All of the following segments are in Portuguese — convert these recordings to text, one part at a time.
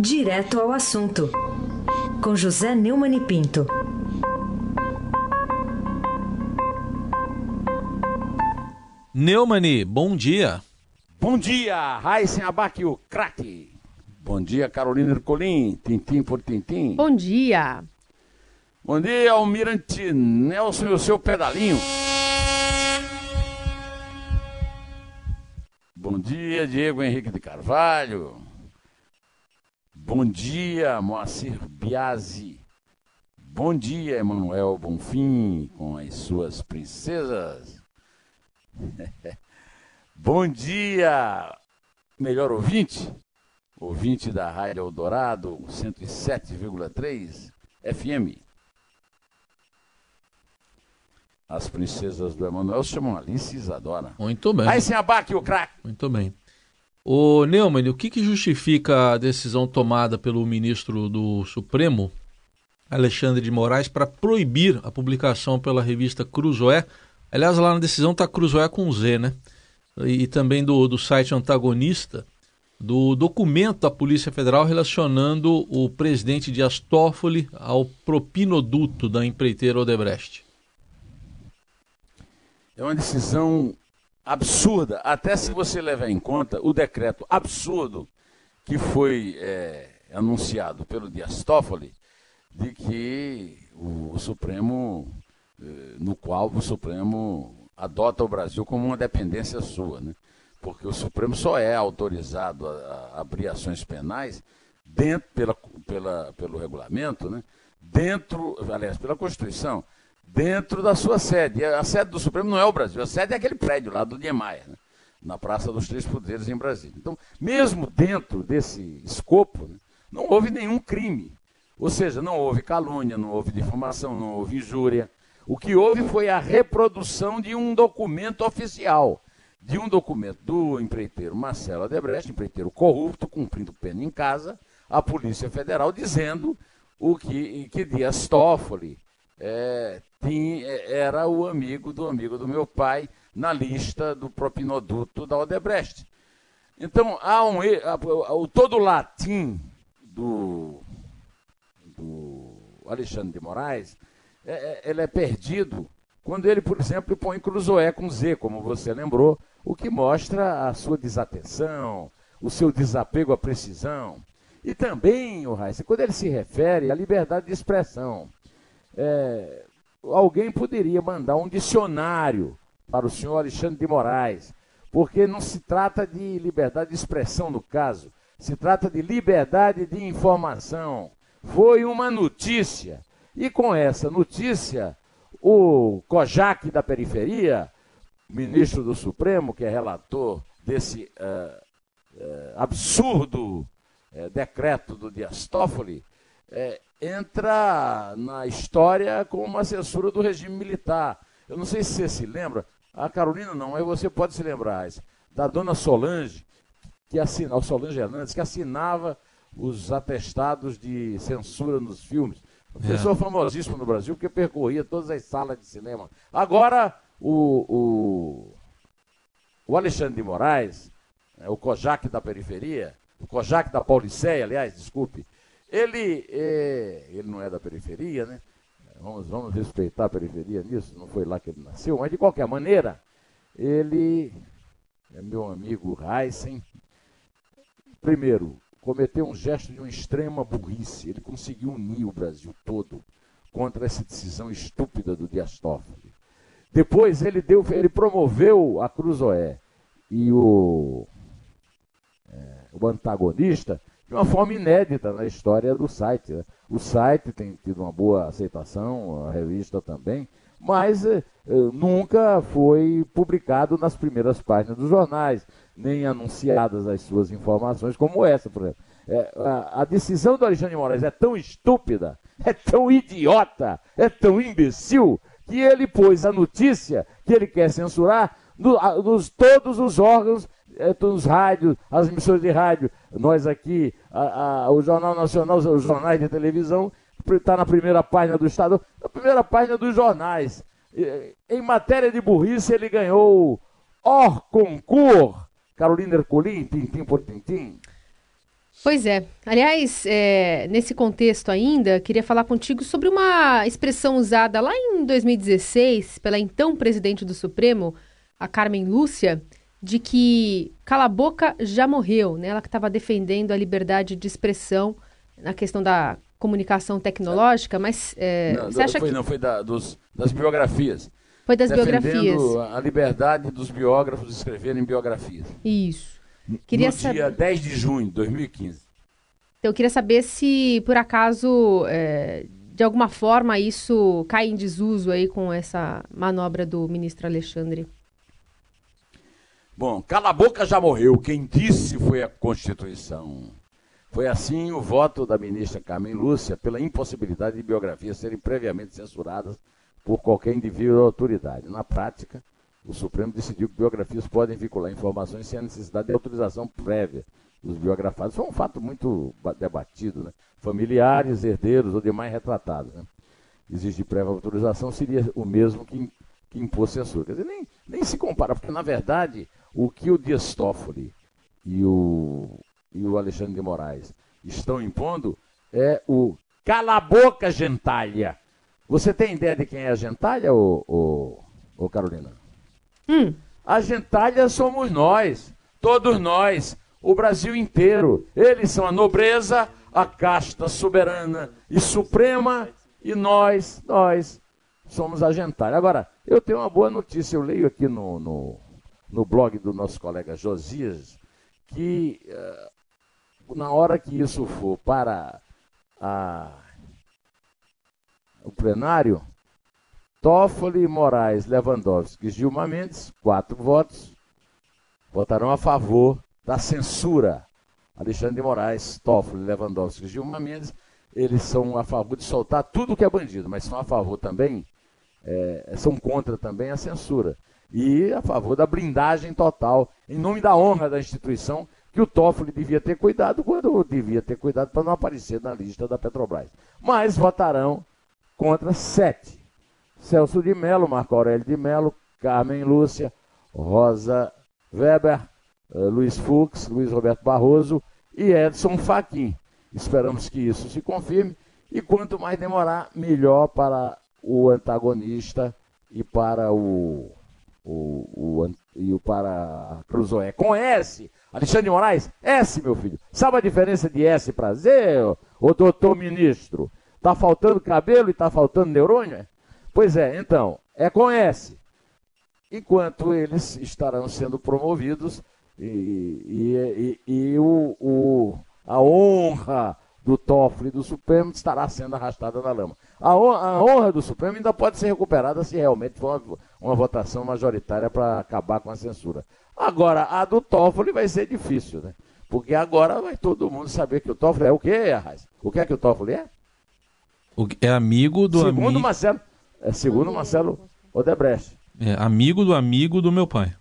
Direto ao assunto, com José Neumann e Pinto. Neumani, bom dia. Bom dia, Raíssen Abac, o craque. Bom dia, Carolina Ercolim, tintim por tintim. Bom dia. Bom dia, Almirante Nelson e o seu pedalinho. Bom dia, Diego Henrique de Carvalho. Bom dia, Moacir Biasi. Bom dia, Emanuel Bonfim, com as suas princesas. Bom dia, melhor ouvinte, ouvinte da Rádio Eldorado 107,3 FM. As princesas do Emanuel se chamam Alice e Isadora. Muito bem. Aí sem abaque o craque. Muito bem. Ô Neumann, o que, que justifica a decisão tomada pelo ministro do Supremo, Alexandre de Moraes, para proibir a publicação pela revista Cruzoé? Aliás, lá na decisão está Cruzoé com Z, né? E também do, do site antagonista, do documento da Polícia Federal relacionando o presidente de Toffoli ao propinoduto da empreiteira Odebrecht. É uma decisão absurda, até se você levar em conta o decreto absurdo que foi é, anunciado pelo Dias Toffoli, de que o, Supremo, eh, no qual o Supremo adota o Brasil como uma dependência sua, né? porque o Supremo só é autorizado a, a abrir ações penais dentro, pela, pela, pelo regulamento, né? dentro, aliás, pela Constituição, dentro da sua sede. A sede do Supremo não é o Brasil, a sede é aquele prédio lá do Niemeyer, né? na Praça dos Três Poderes, em Brasília. Então, mesmo dentro desse escopo, né, não houve nenhum crime. Ou seja, não houve calúnia, não houve difamação, não houve injúria. O que houve foi a reprodução de um documento oficial, de um documento do empreiteiro Marcelo Adebrecht, empreiteiro corrupto, cumprindo pena em casa, a Polícia Federal dizendo o que, que Dias Toffoli é, tinha, era o amigo do amigo do meu pai na lista do propinoduto da Odebrecht. Então, há um, o todo latim do, do Alexandre de Moraes, é, é, ele é perdido quando ele, por exemplo, põe Cruzoé com Z, como você lembrou, o que mostra a sua desatenção, o seu desapego à precisão. E também, o Raíssa, quando ele se refere à liberdade de expressão é, alguém poderia mandar um dicionário para o senhor Alexandre de Moraes, porque não se trata de liberdade de expressão no caso, se trata de liberdade de informação. Foi uma notícia. E com essa notícia, o Kojak da periferia, ministro do Supremo, que é relator desse uh, uh, absurdo uh, decreto do Dias Toffoli, entra na história como uma censura do regime militar. Eu não sei se você se lembra, a Carolina não, mas você pode se lembrar, da dona Solange, que assinava, Solange Hernandes, que assinava os atestados de censura nos filmes. Uma é. pessoa famosíssima no Brasil, porque percorria todas as salas de cinema. Agora, o, o, o Alexandre de Moraes, é, o Kojak da periferia, o Kojak da Pauliceia, aliás, desculpe, ele, é, ele não é da periferia, né? Vamos, vamos respeitar a periferia nisso, não foi lá que ele nasceu, mas de qualquer maneira, ele é meu amigo Heisen. Primeiro, cometeu um gesto de uma extrema burrice. Ele conseguiu unir o Brasil todo contra essa decisão estúpida do Dias Toffoli. Depois ele deu, ele promoveu a Cruzoé e o, é, o antagonista de uma forma inédita na história do site. Né? O site tem tido uma boa aceitação, a revista também, mas eh, eh, nunca foi publicado nas primeiras páginas dos jornais, nem anunciadas as suas informações, como essa, por exemplo. É, a, a, decisão do Alexandre de Moraes é tão estúpida, é tão idiota, é tão imbecil, que ele pôs a notícia que ele quer censurar no, a, nos todos os órgãos é, os rádios, as emissoras de rádio, nós aqui, a, a, o Jornal Nacional, os jornais de televisão, está na primeira página do Estado, na primeira página dos jornais. Em matéria de burrice, ele ganhou Or Concur, Carolina Ercolim, tintim por tintim. Pois é. Aliás, é, nesse contexto ainda, queria falar contigo sobre uma expressão usada lá em 2016 pela então presidente do Supremo, a Carmen Lúcia, de que cala a boca já morreu, né? Ela que estava defendendo a liberdade de expressão na questão da comunicação tecnológica, mas é, não, você acha foi, que... Não, foi da, dos, das biografias. Foi das Defendendo biografias. a liberdade dos biógrafos escreverem biografias. Isso. Queria no saber... dia 10 de junho de 2015. Então, eu queria saber se, por acaso, é, de alguma forma, isso cai em desuso aí com essa manobra do ministro Alexandre. Bom, cala a boca já morreu. Quem disse foi a Constituição. Foi assim o voto da ministra Carmen Lúcia pela impossibilidade de biografias serem previamente censuradas por qualquer indivíduo ou autoridade. Na prática, o Supremo decidiu que biografias podem vincular informações sem a necessidade de autorização prévia dos biografados. Foi um fato muito debatido, né? Familiares, herdeiros ou demais retratados. Né? Exigir prévia autorização seria o mesmo que, que impor censura. Quer dizer, nem, nem se compara, porque na verdade o que o Dias Toffoli e o, e o Alexandre de Moraes estão impondo é o cala a boca, gentalha. Você tem ideia de quem é a gentalha, ô, ô, ô Carolina? Hum. A gentalha somos nós, todos nós, o Brasil inteiro. Eles são a nobreza, a casta soberana e suprema, e nós, nós somos a gentalha. Agora, eu tenho uma boa notícia, eu leio aqui no, no, no blog do nosso colega Josias, que uh, na hora que isso for para a o plenário, Toffoli, Moraes, Lewandowski e Gilmar Mendes, quatro votos, votarão a favor da censura. Alexandre de Moraes, Toffoli, Lewandowski e Gilmar Mendes, eles são a favor de soltar tudo que é bandido, mas são a favor também, é, são contra também a censura. E a favor da blindagem total, em nome da honra da instituição, que o Toffoli devia ter cuidado quando devia ter cuidado para não aparecer na lista da Petrobras. Mas votarão contra sete. Celso de Mello, Marco Aurélio de Mello, Carmen Lúcia, Rosa Weber, eh, Luiz Fux, Luiz Roberto Barroso e Edson Fachin. Esperamos que isso se confirme e quanto mais demorar, melhor para o antagonista e para o, o, o e o para Cruzoé. Com S, Alexandre de Moraes, S, meu filho. Sabe a diferença de S para Z, ô doutor ministro? Está faltando cabelo e está faltando neurônio? Pois é, então, é com S. Enquanto eles estarão sendo promovidos e, e, e, e o, o, a honra do Toffoli do Supremo estará sendo arrastada na lama. A honra, a honra, do Supremo ainda pode ser recuperada se realmente for uma, uma votação majoritária para acabar com a censura. Agora, a do Toffoli vai ser difícil, né? Porque agora vai todo mundo saber que o Toffoli é o quê, Arraes? O que é que o Toffoli é? é amigo do segundo amigo. Marcelo, é segundo Marcelo Odebrecht. É amigo do amigo do meu pai.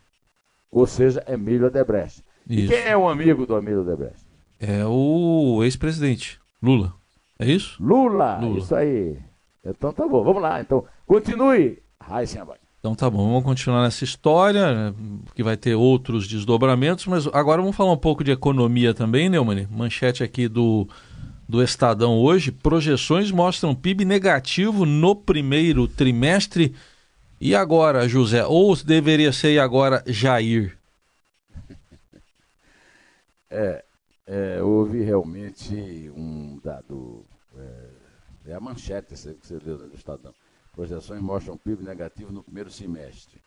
Ou seja, Emílio Odebrecht. Isso. E quem é o amigo do Emílio Odebrecht? É o ex-presidente, Lula. É isso? Lula, Lula, isso aí. Então tá bom, vamos lá. Então, continue, Heisenberg. Então tá bom, vamos continuar nessa história, né, que vai ter outros desdobramentos, mas agora vamos falar um pouco de economia também, Neumann. Manchete aqui do do Estadão hoje, projeções mostram PIB negativo no primeiro trimestre. E agora, José? Ou deveria ser agora Jair? É, é houve realmente um dado. É, é a manchete que você leu do Estadão. Projeções mostram PIB negativo no primeiro semestre.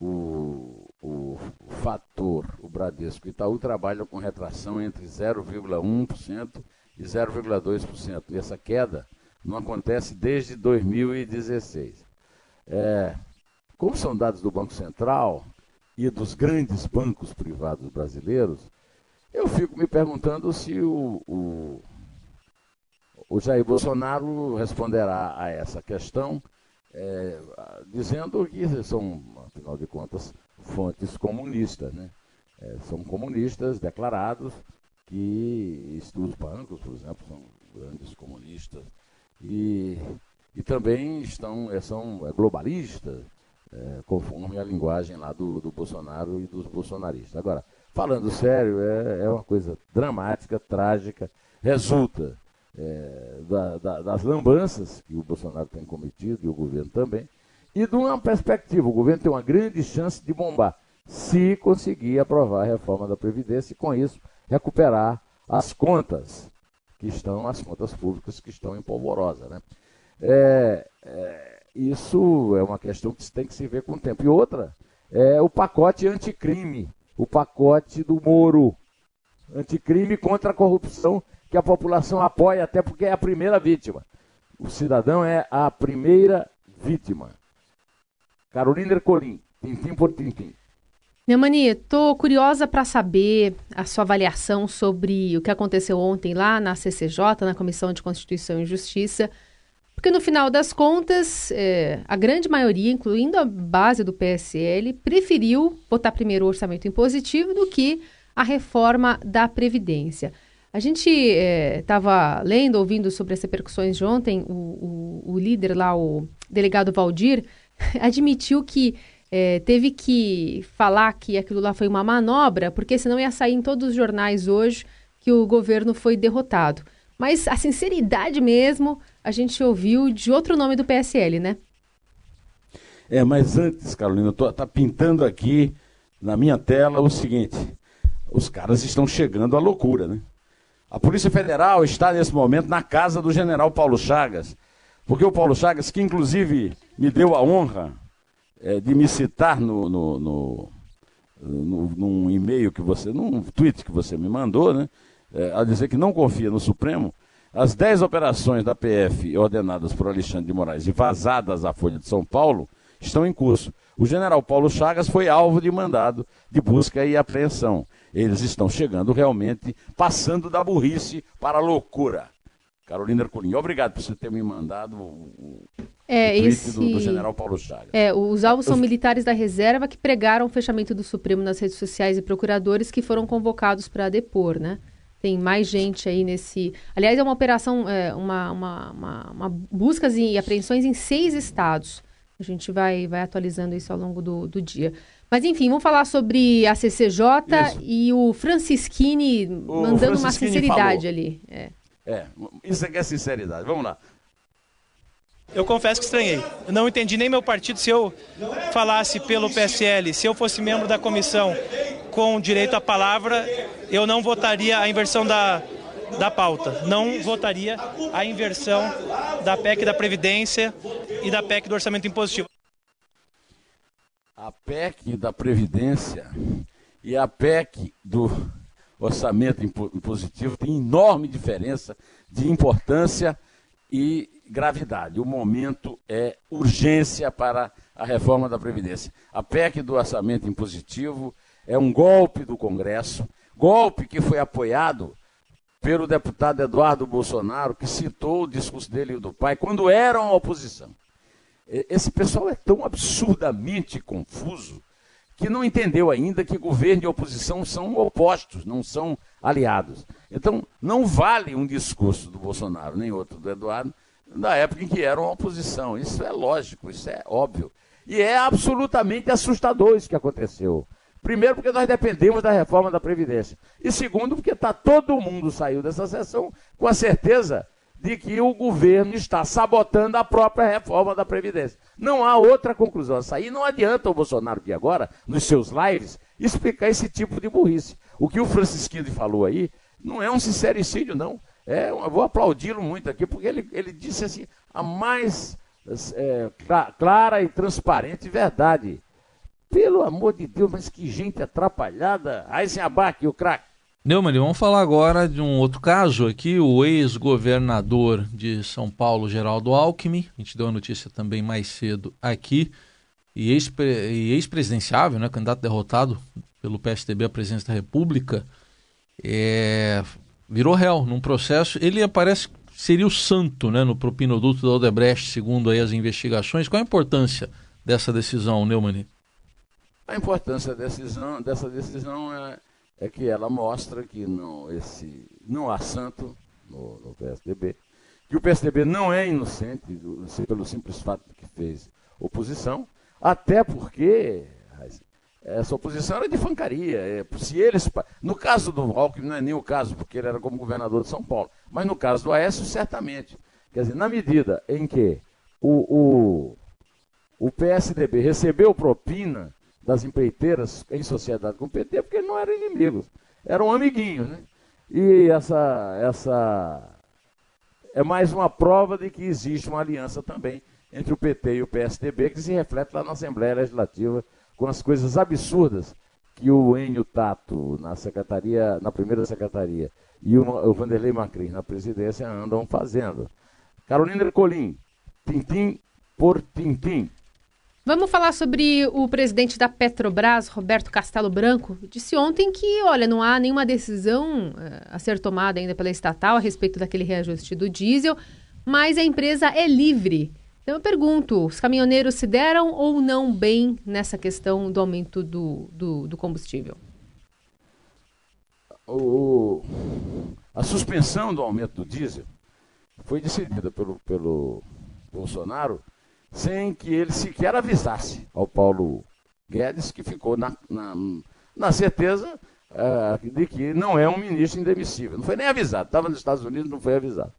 O, o, o fator, o Bradesco e Itaú trabalham com retração entre 0,1% e 0,2%. E essa queda não acontece desde 2016. É, como são dados do Banco Central e dos grandes bancos privados brasileiros, eu fico me perguntando se o, o, o Jair Bolsonaro responderá a essa questão, é, dizendo que são, afinal de contas, fontes comunistas, né? É, são comunistas declarados, que os bancos, por exemplo, são grandes comunistas e, e também estão, é, são é, globalistas, é, conforme a linguagem lá do, do Bolsonaro e dos bolsonaristas. Agora, falando sério, é, é uma coisa dramática, trágica, resulta é, da, da, das lambanças que o Bolsonaro tem cometido e o governo também, e de uma perspectiva, o governo tem uma grande chance de bombar, se conseguir aprovar a reforma da Previdência e com isso recuperar as contas que estão, as contas públicas que estão em polvorosa. Né? É, é, isso é uma questão que tem que se ver com o tempo. E outra é o pacote anticrime, o pacote do Moro, anticrime contra a corrupção que a população apoia, até porque é a primeira vítima. O cidadão é a primeira vítima. Carolina Ercolim, tintim por tintim. Neumani, estou curiosa para saber a sua avaliação sobre o que aconteceu ontem lá na CCJ, na Comissão de Constituição e Justiça, porque no final das contas, é, a grande maioria, incluindo a base do PSL, preferiu votar primeiro o orçamento impositivo do que a reforma da Previdência. A gente estava é, lendo, ouvindo sobre as repercussões de ontem, o, o, o líder lá, o delegado Valdir, admitiu que é, teve que falar que aquilo lá foi uma manobra, porque senão ia sair em todos os jornais hoje que o governo foi derrotado. Mas a sinceridade mesmo a gente ouviu de outro nome do PSL, né? É, mas antes, Carolina, tô, tá pintando aqui na minha tela o seguinte: os caras estão chegando à loucura, né? A Polícia Federal está nesse momento na casa do general Paulo Chagas, porque o Paulo Chagas, que inclusive me deu a honra é, de me citar no, no, no, no, num e-mail que você, num tweet que você me mandou, né? É, a dizer que não confia no Supremo, as 10 operações da PF ordenadas por Alexandre de Moraes e vazadas à Folha de São Paulo estão em curso. O general Paulo Chagas foi alvo de mandado de busca e apreensão. Eles estão chegando realmente, passando da burrice para a loucura. Carolina Ercolim, obrigado por você ter me mandado o, é, o esse... do, do, general Paulo Chagas. É, os alvos são militares da reserva que pregaram o fechamento do Supremo nas redes sociais e procuradores que foram convocados para depor, né? Tem mais gente aí nesse. Aliás, é uma operação, é, uma, uma, uma, uma, buscas e apreensões em seis estados. A gente vai, vai atualizando isso ao longo do, do dia. Mas enfim, vamos falar sobre a CCJ isso. e o Francisquini o mandando Francisquini uma sinceridade falou. ali. É. É, isso aqui é sinceridade. Vamos lá. Eu confesso que estranhei. Não entendi nem meu partido. Se eu falasse pelo PSL, se eu fosse membro da comissão com direito à palavra, eu não votaria a inversão da, da pauta. Não votaria a inversão da PEC da Previdência e da PEC do Orçamento Impositivo. A PEC da Previdência e a PEC do orçamento impositivo tem enorme diferença de importância e gravidade. O momento é urgência para a reforma da Previdência. A PEC do orçamento impositivo é um golpe do Congresso, golpe que foi apoiado pelo deputado Eduardo Bolsonaro, que citou o discurso dele e do pai quando eram oposição. Esse pessoal é tão absurdamente confuso que não entendeu ainda que governo e oposição são opostos, não são aliados. Então, não vale um discurso do Bolsonaro, nem outro do Eduardo, da época em que eram oposição. Isso é lógico, isso é óbvio. E é absolutamente assustador isso que aconteceu. Primeiro, porque nós dependemos da reforma da Previdência. E segundo, porque tá, todo mundo saiu dessa sessão com a certeza de que o governo está sabotando a própria reforma da Previdência. Não há outra conclusão a sair. Não adianta o Bolsonaro aqui agora, nos seus lives, explicar esse tipo de burrice. O que o Francisquinho falou aí não é um sincericídio, não. É, vou aplaudi-lo muito aqui, porque ele, ele disse assim, a mais é, clara e transparente verdade. Pelo amor de Deus, mas que gente atrapalhada. Eisenabach, o craque. Neumann, vamos falar agora de um outro caso aqui, o ex-governador de São Paulo, Geraldo Alckmin, a gente deu a notícia também mais cedo aqui, e ex-presidenciável, né, candidato derrotado pelo PSDB à presidência da República, é, virou réu num processo, ele aparece seria o santo né, no propinoduto da Odebrecht, segundo aí as investigações. Qual a importância dessa decisão, Neumann? A importância decisão, dessa decisão é é que ela mostra que não, esse, não há santo no, no PSDB, que o PSDB não é inocente pelo simples fato de que fez oposição, até porque essa oposição era de fancaria. É, se eles, no caso do Alckmin, não é nem o caso, porque ele era como governador de São Paulo, mas no caso do Aécio, certamente. Quer dizer, na medida em que o, o, o PSDB recebeu propina das empreiteiras em sociedade com o PT, porque não eram inimigos, eram amiguinhos. Né? E essa, essa é mais uma prova de que existe uma aliança também entre o PT e o PSDB, que se reflete lá na Assembleia Legislativa com as coisas absurdas que o Enio Tato, na secretaria, na primeira secretaria, e o, o Vanderlei Macri na presidência andam fazendo. Carolina Ercolim, tintim por tintim. Vamos falar sobre o presidente da Petrobras, Roberto Castelo Branco. Disse ontem que, olha, não há nenhuma decisão uh, a ser tomada ainda pela estatal a respeito daquele reajuste do diesel, mas a empresa é livre então eu pergunto, os caminhoneiros se deram ou não bem nessa questão do aumento do, do, do combustível? O, a suspensão do aumento do diesel foi decidida pelo, pelo Bolsonaro sem que ele sequer avisasse ao Paulo Guedes, que ficou na, na, na certeza uh, de que não é um ministro indemissível. Não foi nem avisado, estava nos Estados Unidos, não foi avisado.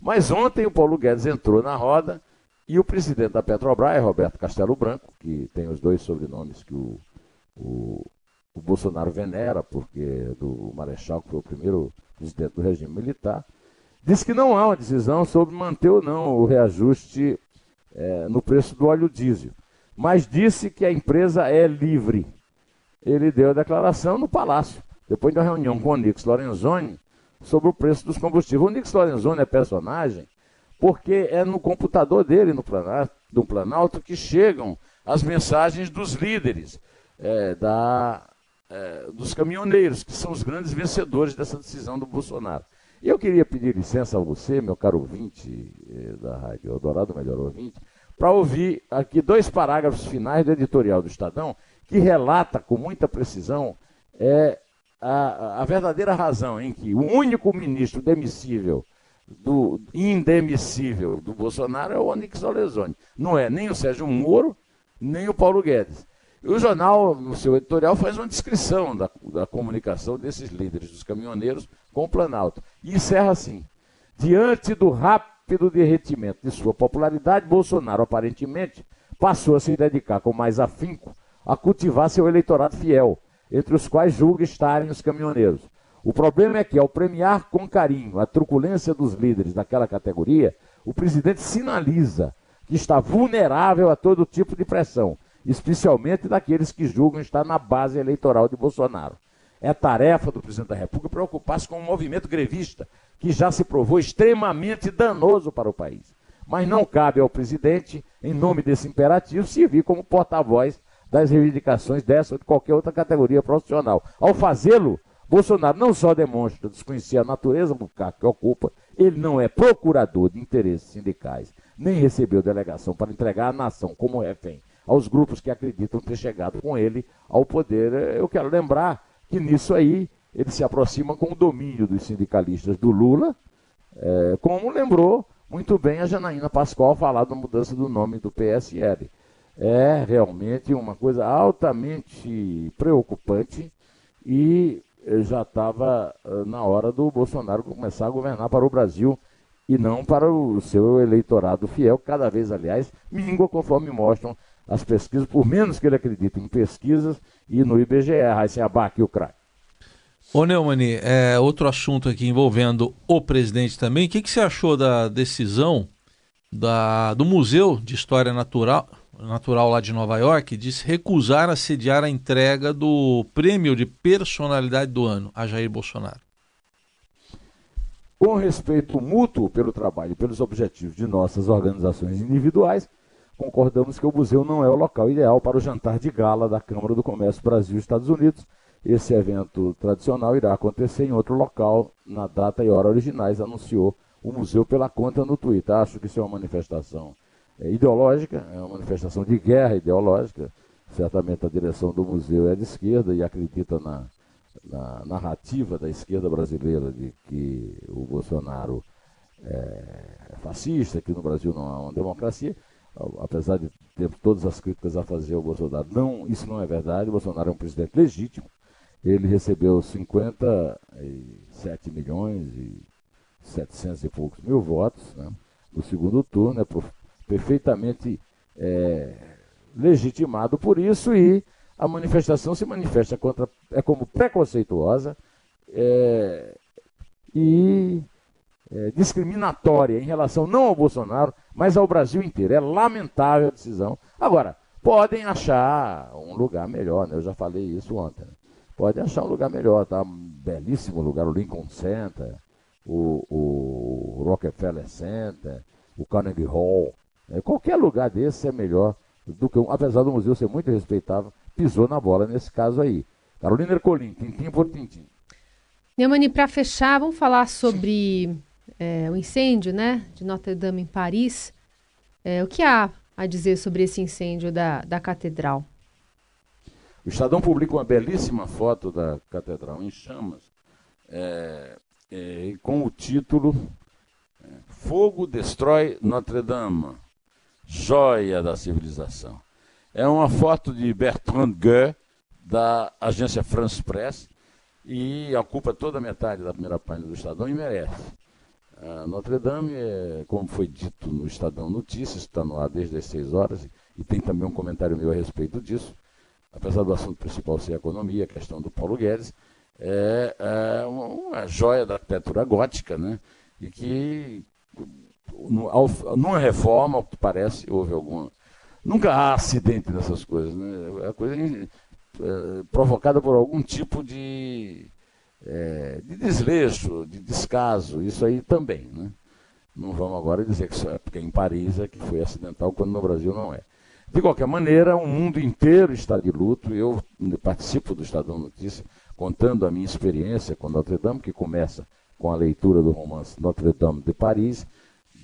Mas ontem o Paulo Guedes entrou na roda e o presidente da Petrobras é Roberto Castelo Branco, que tem os dois sobrenomes que o, o, o Bolsonaro venera, porque do Marechal, que foi o primeiro presidente do regime militar, disse que não há uma decisão sobre manter ou não o reajuste é, no preço do óleo diesel, mas disse que a empresa é livre. Ele deu a declaração no Palácio, depois de uma reunião com o Nix Lorenzoni sobre o preço dos combustíveis. O Nix Lorenzoni é personagem porque é no computador dele, no Planalto, do Planalto, que chegam as mensagens dos líderes, é, da, é, dos caminhoneiros, que são os grandes vencedores dessa decisão do Bolsonaro. E eu queria pedir licença a você, meu caro ouvinte é, da Rádio Eldorado, melhor ouvinte, para ouvir aqui dois parágrafos finais do editorial do Estadão, que relata com muita precisão é, a, a verdadeira razão em que o único ministro demissível do indemissível do Bolsonaro é o Onyx Lorenzoni. Não é nem o Sérgio Moro, nem o Paulo Guedes. O jornal, no seu editorial, faz uma descrição da, da comunicação desses líderes dos caminhoneiros com o Planalto. E encerra assim: diante do rápido derretimento de sua popularidade, Bolsonaro aparentemente passou a se dedicar com mais afinco a cultivar seu eleitorado fiel, entre os quais julga estarem os caminhoneiros o problema é que, ao premiar com carinho a truculência dos líderes daquela categoria, o presidente sinaliza que está vulnerável a todo tipo de pressão, especialmente daqueles que julgam estar na base eleitoral de Bolsonaro. É tarefa do presidente da República preocupar-se com o um movimento grevista, que já se provou extremamente danoso para o país. Mas não cabe ao presidente, em nome desse imperativo, servir como porta-voz das reivindicações dessa ou de qualquer outra categoria profissional. Ao fazê-lo, Bolsonaro não só demonstra desconhecer a natureza do cargo que ocupa, ele não é procurador de interesses sindicais, nem recebeu delegação para entregar a nação como refém aos grupos que acreditam ter chegado com ele ao poder. Eu quero lembrar que nisso aí ele se aproxima com o domínio dos sindicalistas do Lula, é, como lembrou muito bem a Janaína Pascoal falar da mudança do nome do PSL. É realmente uma coisa altamente preocupante e já estava eh, na hora do Bolsonaro começar a governar para o Brasil e não para o seu eleitorado fiel, cada vez, aliás, mingua conforme mostram as pesquisas, por menos que ele acredite em pesquisas e no IBGE, Raíssa Abac e o craque. Ô Neumani, é, outro assunto aqui envolvendo o presidente também. O que, que você achou da decisão da, do Museu de História Natural, natural lá de Nova York, disse recusar a sediar a entrega do prêmio de personalidade do ano a Jair Bolsonaro. Com respeito mútuo pelo trabalho e pelos objetivos de nossas organizações individuais, concordamos que o museu não é o local ideal para o jantar de gala da Câmara do Comércio Brasil-Estados Unidos. Esse evento tradicional irá acontecer em outro local, na data e hora originais, anunciou o museu pela conta no Twitter. Acho que isso é uma manifestação ideológica, é uma manifestação de guerra ideológica. Certamente a direção do museu é de esquerda e acredita na, na narrativa da esquerda brasileira de que o Bolsonaro é fascista, que no Brasil não há uma democracia. apesar de ter todas as críticas a fazer ao Bolsonaro, não, isso não é verdade. O Bolsonaro é um presidente legítimo. Ele recebeu 57 milhões e 700 e poucos mil votos né, no segundo turno, é perfeitamente é, legitimado por isso e a manifestação se manifesta contra, é como preconceituosa é, e é, discriminatória em relação não ao Bolsonaro, mas ao Brasil inteiro. É lamentável a decisão. Agora, podem achar um lugar melhor, né? eu já falei isso ontem. Né? Podem achar um lugar melhor, tá? Um belíssimo lugar, o Lincoln Center, o, o Rockefeller Center, o Carnegie Hall. Né? Qualquer lugar desse é melhor do que um, apesar do museu ser muito respeitável, pisou na bola nesse caso aí. Carolina Ercolim, tintim por tintim. Neumani, para fechar, vamos falar sobre é, o incêndio né, de Notre Dame em Paris. É, o que há a dizer sobre esse incêndio da, da catedral? O Estadão publicou uma belíssima foto da catedral em chamas, é, é, com o título é, Fogo destrói Notre Dame, joia da civilização. É uma foto de Bertrand Gueux, da agência France Press, e ocupa toda a metade da primeira página do Estadão e merece. Notre Dame, é, como foi dito no Estadão Notícias, está no ar desde as 6 horas, e tem também um comentário meu a respeito disso, apesar do assunto principal ser a economia, a questão do Paulo Guedes, é, é uma, uma, joia da arquitetura gótica, né? e que numa reforma, parece, houve alguma. Nunca há acidente dessas coisas, né? É coisa é, provocada por algum tipo de é, de desleixo, de descaso, isso aí também. Né? Não vamos agora dizer que isso é porque em Paris é que foi acidental, quando no Brasil não é. De qualquer maneira, o mundo inteiro está de luto. Eu participo do Estadão Notícia contando a minha experiência com Notre Dame, que começa com a leitura do romance Notre Dame de Paris,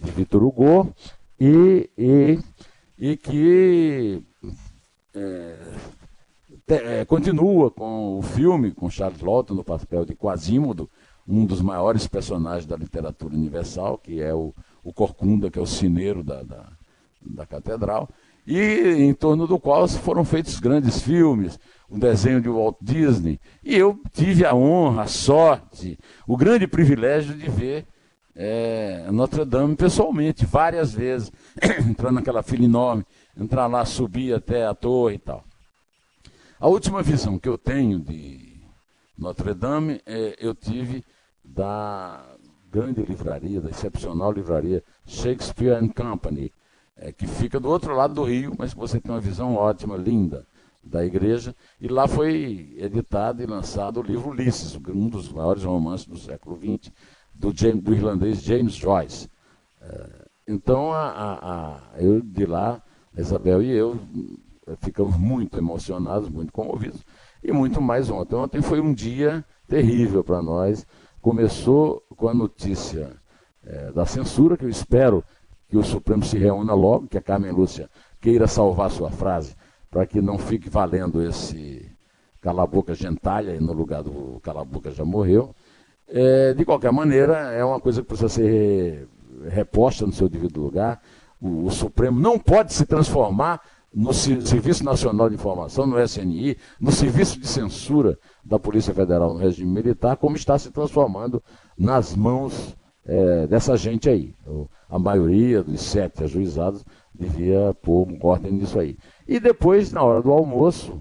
de Victor Hugo, e, e, e que é, é, continua com o filme, com Charles Lawton no papel de Quasimodo, um dos maiores personagens da literatura universal, que é o, o Corcunda, que é o cineiro da, da, da catedral, e em torno do qual foram feitos grandes filmes, um desenho de Walt Disney. E eu tive a honra, a sorte, o grande privilégio de ver é, Notre Dame pessoalmente, várias vezes, entrando naquela fila enorme, entrar lá, subir até a torre e tal. A última visão que eu tenho de Notre Dame é, eu tive da grande livraria, da excepcional livraria Shakespeare and Company, é, que fica do outro lado do rio, mas você tem uma visão ótima, linda da igreja. E lá foi editado e lançado o livro Ulisses, um dos maiores romances do século XX, do, James, do irlandês James Joyce. É, então, a, a, a, eu de lá, Isabel e eu ficamos muito emocionados, muito comovidos, e muito mais ontem. Ontem foi um dia terrível para nós. Começou com a notícia é, da censura, que eu espero que o Supremo se reúna logo, que a Carmen Lúcia queira salvar sua frase, para que não fique valendo esse cala-boca gentalha, no lugar do cala-boca já morreu. É, de qualquer maneira, é uma coisa que precisa ser reposta no seu devido lugar. O, o Supremo não pode se transformar no Serviço Nacional de Informação, no SNI, no Serviço de Censura da Polícia Federal no regime militar, como está se transformando nas mãos é, dessa gente aí. A maioria dos sete ajuizados devia pôr ordem nisso aí. E depois, na hora do almoço,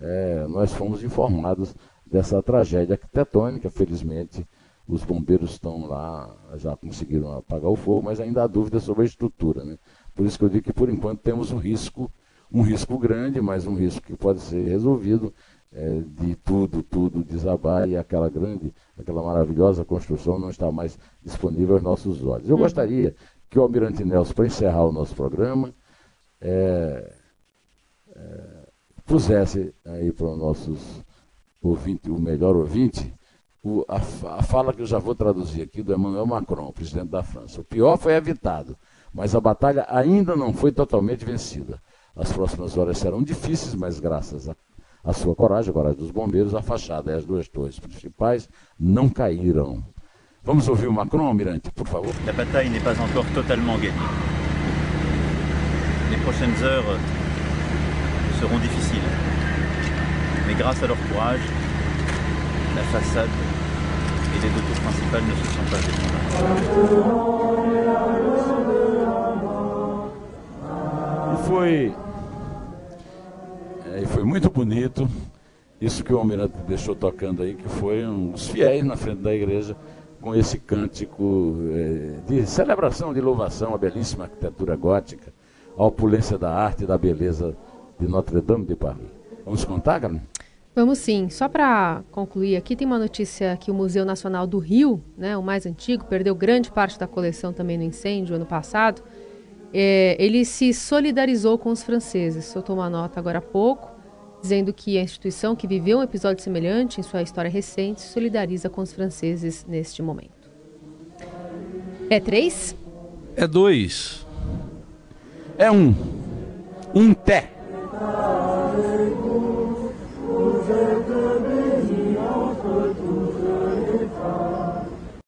é, nós fomos informados dessa tragédia arquitetônica. Felizmente, os bombeiros estão lá, já conseguiram apagar o fogo, mas ainda há dúvidas sobre a estrutura. Né? Por isso que eu digo que, por enquanto, temos um risco um risco grande, mas um risco que pode ser resolvido é, de tudo, tudo desabar e aquela grande, aquela maravilhosa construção não está mais disponível aos nossos olhos. Eu uhum. gostaria que o Almirante Nelson, para encerrar o nosso programa, é, é, pusesse aí para os nossos ouvintes, o melhor ouvinte, o, a, a, fala que eu já vou traduzir aqui do Emmanuel Macron, presidente da França. O pior foi evitado, mas a batalha ainda não foi totalmente vencida. As próximas horas serão difíceis, mas graças à sua coragem, a coragem dos bombeiros, a fachada e as duas torres principais não caíram. Vamos ouvir o Macron, Almirante, por favor. A batalha n'est pas encore totalement gagnée. prochaines heures seront difficiles. Mais grâce à leur courage, la façade et les deux tours principales ne se sont pas E foi, é, e foi muito bonito isso que o Almirante deixou tocando aí, que foi os fiéis na frente da igreja com esse cântico é, de celebração, de louvação à belíssima arquitetura gótica, à opulência da arte e da beleza de Notre-Dame de Paris. Vamos contar, Carmen? Vamos sim. Só para concluir aqui, tem uma notícia que o Museu Nacional do Rio, né, o mais antigo, perdeu grande parte da coleção também no incêndio ano passado. É, ele se solidarizou com os franceses. Soltou uma nota agora há pouco, dizendo que a instituição que viveu um episódio semelhante em sua história recente se solidariza com os franceses neste momento. É três? É dois. É um. Um té. Thank you.